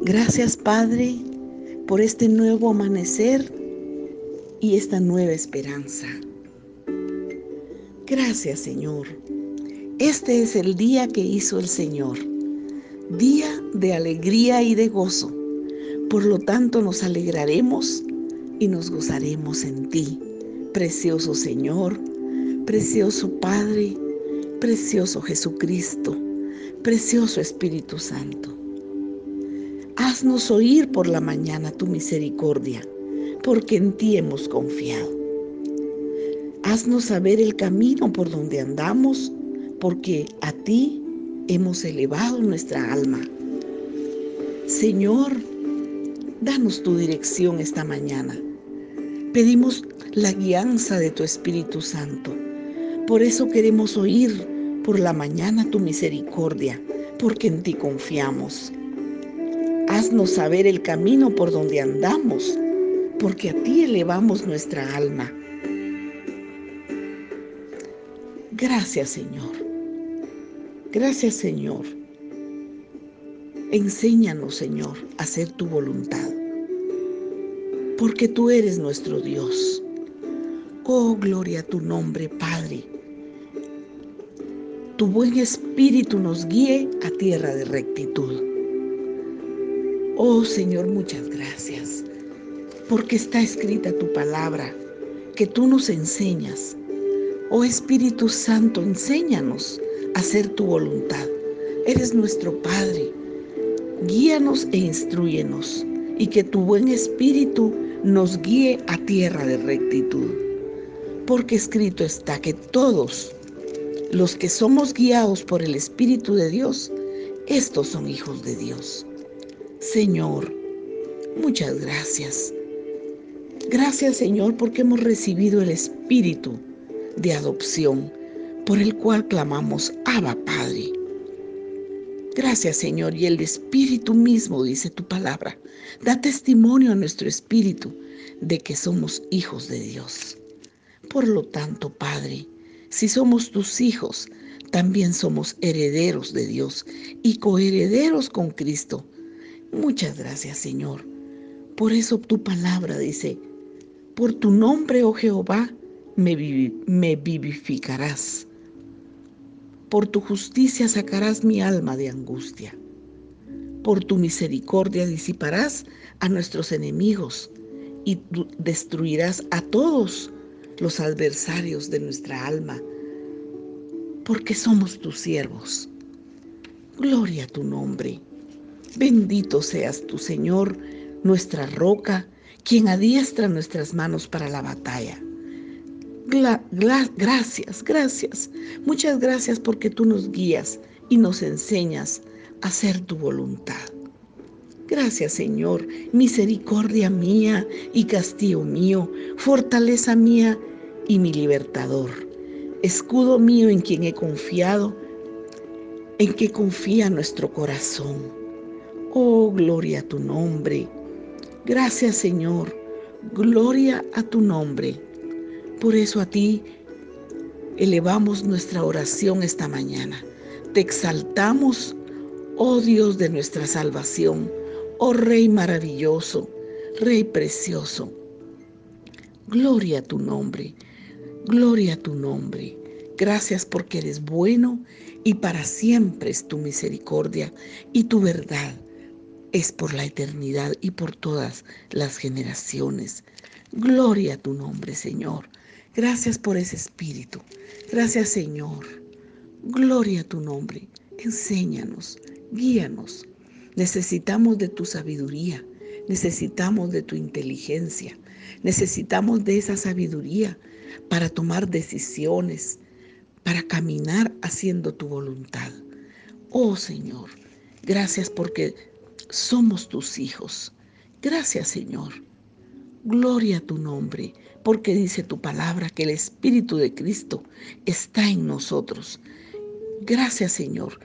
Gracias Padre por este nuevo amanecer y esta nueva esperanza. Gracias Señor. Este es el día que hizo el Señor, día de alegría y de gozo. Por lo tanto nos alegraremos y nos gozaremos en ti, precioso Señor, precioso Padre, precioso Jesucristo, precioso Espíritu Santo. Haznos oír por la mañana tu misericordia, porque en ti hemos confiado. Haznos saber el camino por donde andamos, porque a ti hemos elevado nuestra alma. Señor, danos tu dirección esta mañana. Pedimos la guianza de tu Espíritu Santo. Por eso queremos oír por la mañana tu misericordia, porque en ti confiamos. Haznos saber el camino por donde andamos, porque a ti elevamos nuestra alma. Gracias Señor. Gracias Señor. Enséñanos Señor a hacer tu voluntad, porque tú eres nuestro Dios. Oh, gloria a tu nombre, Padre. Tu buen espíritu nos guíe a tierra de rectitud. Oh Señor, muchas gracias, porque está escrita tu palabra, que tú nos enseñas. Oh Espíritu Santo, enséñanos a hacer tu voluntad. Eres nuestro Padre. Guíanos e instruyenos, y que tu buen espíritu nos guíe a tierra de rectitud. Porque escrito está que todos los que somos guiados por el Espíritu de Dios, estos son hijos de Dios. Señor, muchas gracias. Gracias Señor porque hemos recibido el Espíritu de adopción por el cual clamamos, Abba Padre. Gracias Señor y el Espíritu mismo, dice tu palabra, da testimonio a nuestro Espíritu de que somos hijos de Dios. Por lo tanto, Padre, si somos tus hijos, también somos herederos de Dios y coherederos con Cristo Muchas gracias, Señor. Por eso tu palabra dice, por tu nombre, oh Jehová, me, vivificarás. Por tu justicia sacarás mi alma de angustia. Por tu misericordia disiparás a nuestros enemigos y destruirás a todos los adversarios de nuestra alma, porque somos tus siervos. Gloria a tu nombre. Bendito seas tu Señor, nuestra roca, quien adiestra nuestras manos para la batalla. gracias, gracias, muchas gracias porque tú nos guías y nos enseñas a hacer tu voluntad. Gracias Señor, misericordia mía y castillo mío, fortaleza mía y mi libertador, escudo mío en quien he confiado, en que confía nuestro corazón. Oh, gloria a tu nombre. Gracias Señor. Gloria a tu nombre. Por eso a ti elevamos nuestra oración esta mañana. Te exaltamos, oh Dios de nuestra salvación, oh Rey maravilloso, Rey precioso. Gloria a tu nombre, gloria a tu nombre. Gracias porque eres bueno y para siempre es tu misericordia y tu verdad es por la eternidad y por todas las generaciones. Gloria a tu nombre, Señor. Gracias por ese espíritu. Gracias, Señor. Gloria a tu nombre. Enséñanos, guíanos. Necesitamos de tu sabiduría. Necesitamos de tu inteligencia. Necesitamos de esa sabiduría para tomar decisiones, para caminar haciendo tu voluntad. Oh Señor, gracias porque somos tus hijos. Gracias Señor. Gloria a tu nombre, porque dice tu palabra que el Espíritu de Cristo está en nosotros. Gracias Señor,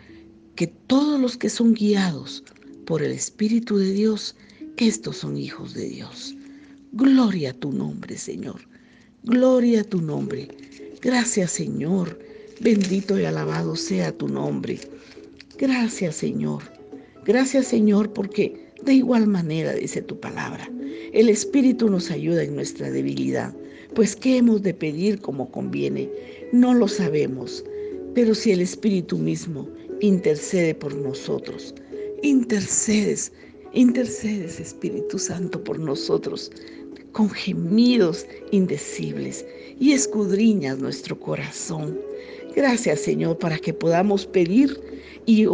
que todos los que son guiados por el Espíritu de Dios, estos son hijos de Dios. Gloria a tu nombre, Señor. Gloria a tu nombre. Gracias, Señor. Bendito y alabado sea tu nombre. Gracias, Señor. Gracias Señor porque De igual manera, dice tu palabra, el Espíritu nos ayuda en nuestra debilidad, pues ¿qué hemos de pedir como conviene? No lo sabemos, pero si el Espíritu mismo intercede por nosotros, intercedes, intercedes Espíritu Santo por nosotros con gemidos indecibles y escudriñas nuestro corazón. Gracias Señor para que podamos pedir y,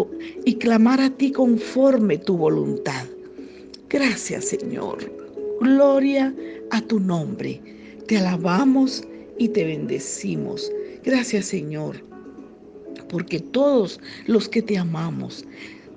y clamar a ti conforme tu voluntad. Gracias Señor. Gloria a tu nombre. Te alabamos y te bendecimos. Gracias Señor, porque todos los que te amamos,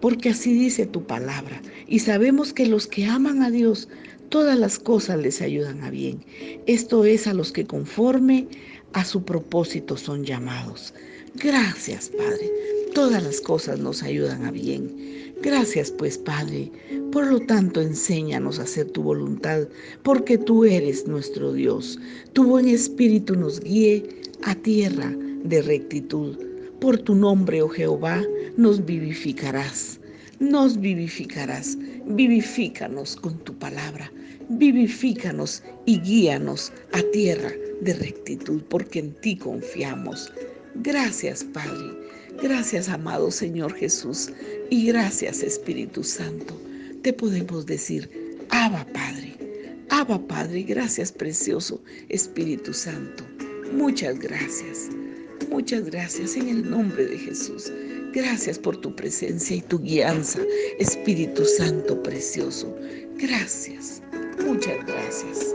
porque así dice tu palabra, y sabemos que los que aman a Dios, todas las cosas les ayudan a bien. Esto es a los que conforme a su propósito son llamados. Gracias, Padre. Todas las cosas nos ayudan a bien. Gracias, pues, Padre. Por lo tanto, enséñanos a hacer tu voluntad, porque tú eres nuestro Dios. Tu buen espíritu nos guíe a tierra de rectitud. Por tu nombre, oh Jehová, nos vivificarás nos vivificarás. Vivifícanos con tu palabra. Vivifícanos y guíanos a tierra de rectitud, porque en ti confiamos. Gracias, Padre. Gracias, amado Señor Jesús. Y gracias, Espíritu Santo. Te podemos decir, Abba, Padre. Abba, Padre. Gracias, precioso Espíritu Santo. Muchas gracias. Muchas gracias en el nombre de Jesús. Gracias por tu presencia y tu guianza, Espíritu Santo precioso. Gracias, muchas gracias.